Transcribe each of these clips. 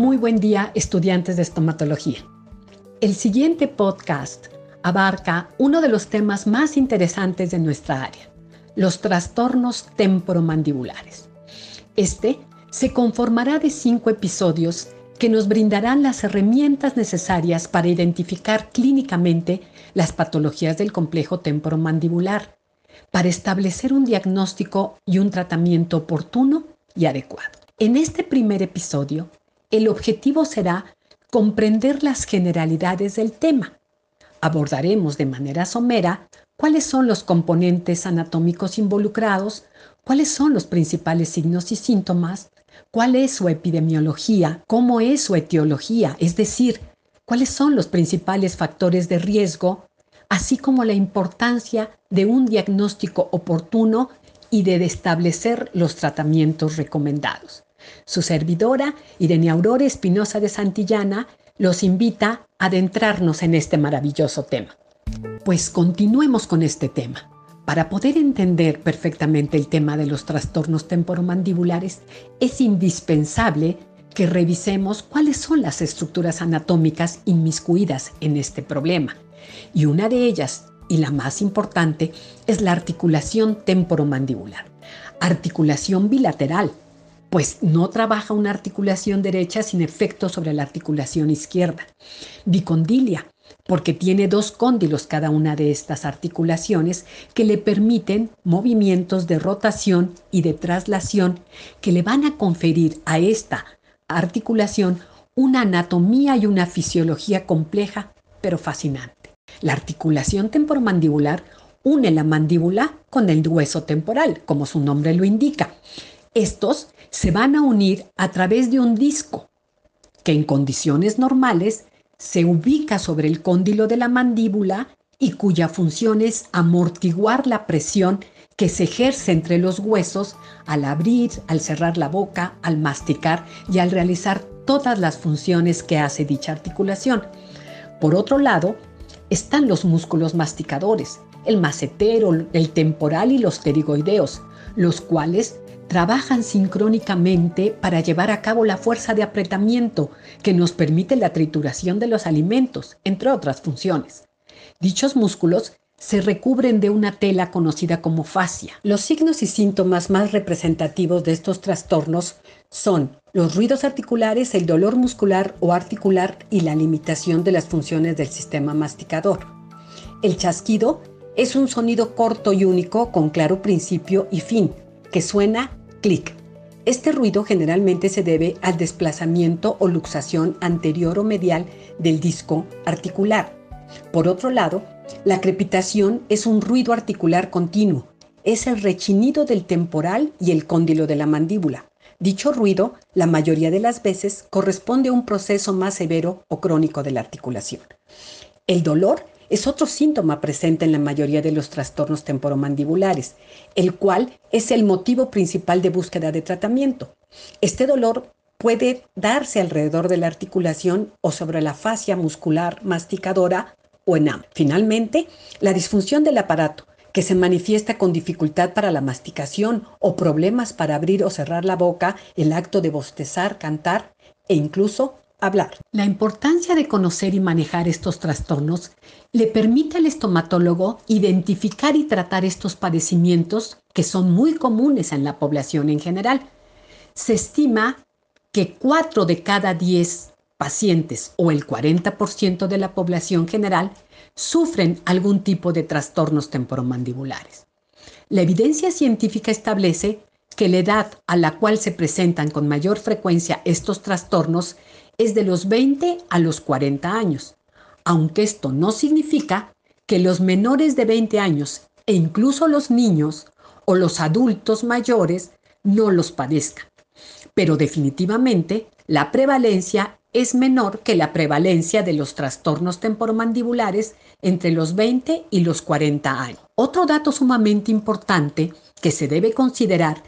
Muy buen día, estudiantes de estomatología. El siguiente podcast abarca uno de los temas más interesantes de nuestra área, los trastornos temporomandibulares. Este se conformará de cinco episodios que nos brindarán las herramientas necesarias para identificar clínicamente las patologías del complejo temporomandibular, para establecer un diagnóstico y un tratamiento oportuno y adecuado. En este primer episodio, el objetivo será comprender las generalidades del tema. Abordaremos de manera somera cuáles son los componentes anatómicos involucrados, cuáles son los principales signos y síntomas, cuál es su epidemiología, cómo es su etiología, es decir, cuáles son los principales factores de riesgo, así como la importancia de un diagnóstico oportuno y de establecer los tratamientos recomendados. Su servidora, Irene Aurora Espinosa de Santillana, los invita a adentrarnos en este maravilloso tema. Pues continuemos con este tema. Para poder entender perfectamente el tema de los trastornos temporomandibulares, es indispensable que revisemos cuáles son las estructuras anatómicas inmiscuidas en este problema. Y una de ellas, y la más importante, es la articulación temporomandibular. Articulación bilateral, pues no trabaja una articulación derecha sin efecto sobre la articulación izquierda. Bicondilia, porque tiene dos cóndilos cada una de estas articulaciones que le permiten movimientos de rotación y de traslación que le van a conferir a esta articulación una anatomía y una fisiología compleja pero fascinante. La articulación temporomandibular une la mandíbula con el hueso temporal, como su nombre lo indica. Estos se van a unir a través de un disco que en condiciones normales se ubica sobre el cóndilo de la mandíbula y cuya función es amortiguar la presión que se ejerce entre los huesos al abrir, al cerrar la boca, al masticar y al realizar todas las funciones que hace dicha articulación. Por otro lado, están los músculos masticadores, el macetero, el temporal y los pterigoideos, los cuales trabajan sincrónicamente para llevar a cabo la fuerza de apretamiento que nos permite la trituración de los alimentos, entre otras funciones. Dichos músculos se recubren de una tela conocida como fascia. Los signos y síntomas más representativos de estos trastornos son los ruidos articulares, el dolor muscular o articular y la limitación de las funciones del sistema masticador. El chasquido es un sonido corto y único con claro principio y fin, que suena clic. Este ruido generalmente se debe al desplazamiento o luxación anterior o medial del disco articular. Por otro lado, la crepitación es un ruido articular continuo. Es el rechinido del temporal y el cóndilo de la mandíbula. Dicho ruido, la mayoría de las veces, corresponde a un proceso más severo o crónico de la articulación. El dolor es otro síntoma presente en la mayoría de los trastornos temporomandibulares, el cual es el motivo principal de búsqueda de tratamiento. Este dolor puede darse alrededor de la articulación o sobre la fascia muscular masticadora o en ambos. Finalmente, la disfunción del aparato, que se manifiesta con dificultad para la masticación o problemas para abrir o cerrar la boca, el acto de bostezar, cantar e incluso hablar. La importancia de conocer y manejar estos trastornos le permite al estomatólogo identificar y tratar estos padecimientos que son muy comunes en la población en general. Se estima que 4 de cada 10 pacientes o el 40% de la población general sufren algún tipo de trastornos temporomandibulares. La evidencia científica establece que la edad a la cual se presentan con mayor frecuencia estos trastornos es de los 20 a los 40 años, aunque esto no significa que los menores de 20 años e incluso los niños o los adultos mayores no los padezcan. Pero definitivamente la prevalencia es menor que la prevalencia de los trastornos temporomandibulares entre los 20 y los 40 años. Otro dato sumamente importante que se debe considerar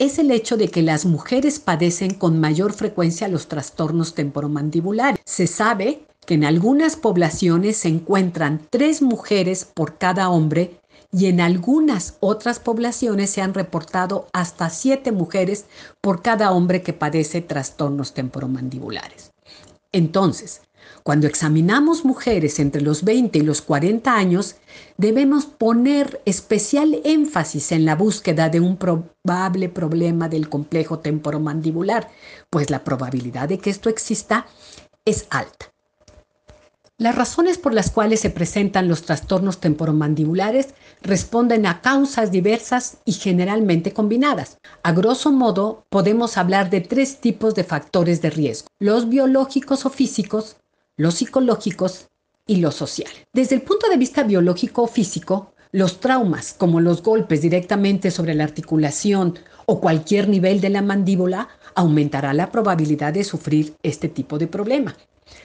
es el hecho de que las mujeres padecen con mayor frecuencia los trastornos temporomandibulares. Se sabe que en algunas poblaciones se encuentran tres mujeres por cada hombre y en algunas otras poblaciones se han reportado hasta 7 mujeres por cada hombre que padece trastornos temporomandibulares. Entonces, cuando examinamos mujeres entre los 20 y los 40 años, debemos poner especial énfasis en la búsqueda de un probable problema del complejo temporomandibular, pues la probabilidad de que esto exista es alta. Las razones por las cuales se presentan los trastornos temporomandibulares responden a causas diversas y generalmente combinadas. A grosso modo, podemos hablar de tres tipos de factores de riesgo, los biológicos o físicos, los psicológicos y los social. Desde el punto de vista biológico o físico, los traumas, como los golpes directamente sobre la articulación o cualquier nivel de la mandíbula, aumentará la probabilidad de sufrir este tipo de problema.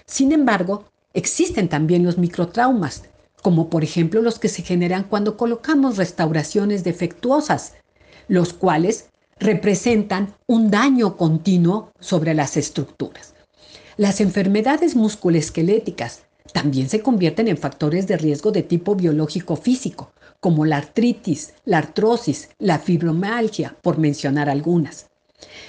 Sin embargo, existen también los microtraumas, como por ejemplo los que se generan cuando colocamos restauraciones defectuosas, los cuales representan un daño continuo sobre las estructuras. Las enfermedades musculoesqueléticas también se convierten en factores de riesgo de tipo biológico físico, como la artritis, la artrosis, la fibromialgia, por mencionar algunas.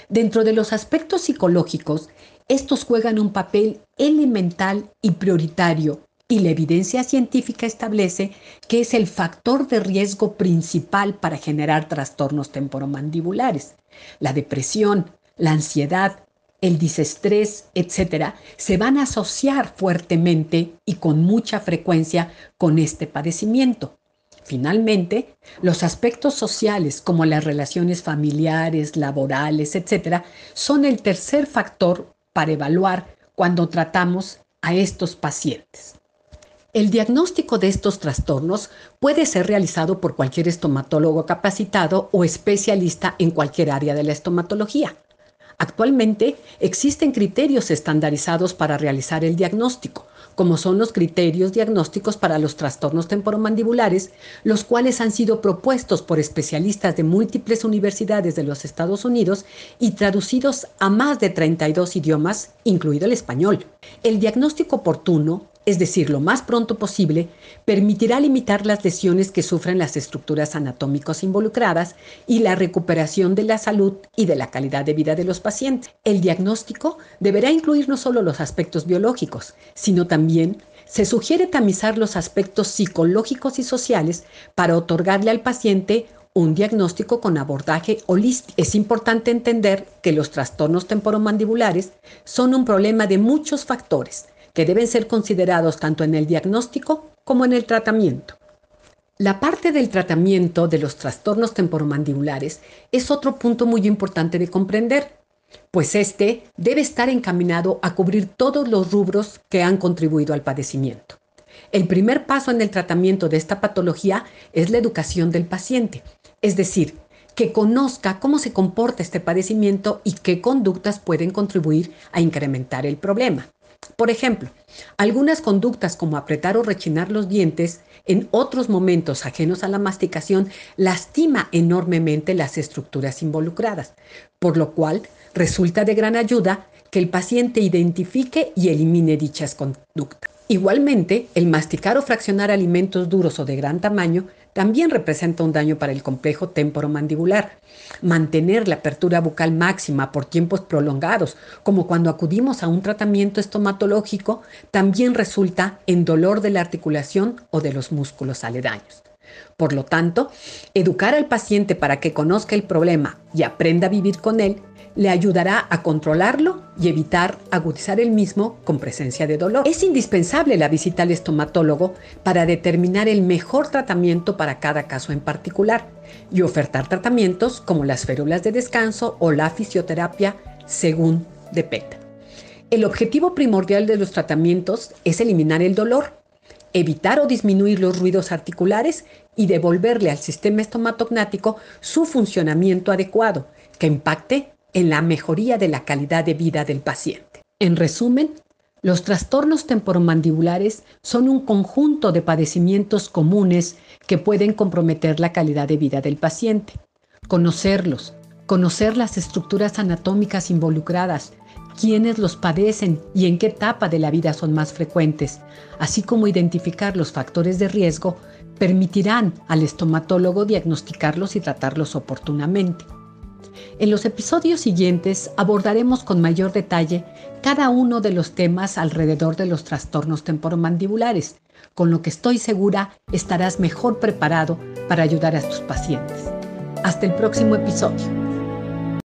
Dentro de los aspectos psicológicos, estos juegan un papel elemental y prioritario y la evidencia científica establece que es el factor de riesgo principal para generar trastornos temporomandibulares. La depresión, la ansiedad, el disestrés, etcétera, se van a asociar fuertemente y con mucha frecuencia con este padecimiento. Finalmente, los aspectos sociales como las relaciones familiares, laborales, etcétera, son el tercer factor para evaluar cuando tratamos a estos pacientes. El diagnóstico de estos trastornos puede ser realizado por cualquier estomatólogo capacitado o especialista en cualquier área de la estomatología. Actualmente existen criterios estandarizados para realizar el diagnóstico, como son los criterios diagnósticos para los trastornos temporomandibulares, los cuales han sido propuestos por especialistas de múltiples universidades de los Estados Unidos y traducidos a más de 32 idiomas, incluido el español. El diagnóstico oportuno es decir, lo más pronto posible, permitirá limitar las lesiones que sufren las estructuras anatómicas involucradas y la recuperación de la salud y de la calidad de vida de los pacientes. El diagnóstico deberá incluir no solo los aspectos biológicos, sino también se sugiere tamizar los aspectos psicológicos y sociales para otorgarle al paciente un diagnóstico con abordaje holístico. Es importante entender que los trastornos temporomandibulares son un problema de muchos factores, que deben ser considerados tanto en el diagnóstico como en el tratamiento. La parte del tratamiento de los trastornos temporomandibulares es otro punto muy importante de comprender, pues este debe estar encaminado a cubrir todos los rubros que han contribuido al padecimiento. El primer paso en el tratamiento de esta patología es la educación del paciente, es decir, que conozca cómo se comporta este padecimiento y qué conductas pueden contribuir a incrementar el problema. Por ejemplo, algunas conductas como apretar o rechinar los dientes en otros momentos ajenos a la masticación lastima enormemente las estructuras involucradas, por lo cual resulta de gran ayuda que el paciente identifique y elimine dichas conductas. Igualmente, el masticar o fraccionar alimentos duros o de gran tamaño también representa un daño para el complejo temporomandibular. Mantener la apertura bucal máxima por tiempos prolongados, como cuando acudimos a un tratamiento estomatológico, también resulta en dolor de la articulación o de los músculos aledaños. Por lo tanto, educar al paciente para que conozca el problema y aprenda a vivir con él le ayudará a controlarlo y evitar agudizar el mismo con presencia de dolor. Es indispensable la visita al estomatólogo para determinar el mejor tratamiento para cada caso en particular y ofertar tratamientos como las férulas de descanso o la fisioterapia según dependa. El objetivo primordial de los tratamientos es eliminar el dolor, evitar o disminuir los ruidos articulares y devolverle al sistema estomatognático su funcionamiento adecuado, que impacte en la mejoría de la calidad de vida del paciente. En resumen, los trastornos temporomandibulares son un conjunto de padecimientos comunes que pueden comprometer la calidad de vida del paciente. Conocerlos, conocer las estructuras anatómicas involucradas, quiénes los padecen y en qué etapa de la vida son más frecuentes, así como identificar los factores de riesgo, permitirán al estomatólogo diagnosticarlos y tratarlos oportunamente. En los episodios siguientes abordaremos con mayor detalle cada uno de los temas alrededor de los trastornos temporomandibulares, con lo que estoy segura estarás mejor preparado para ayudar a tus pacientes. Hasta el próximo episodio.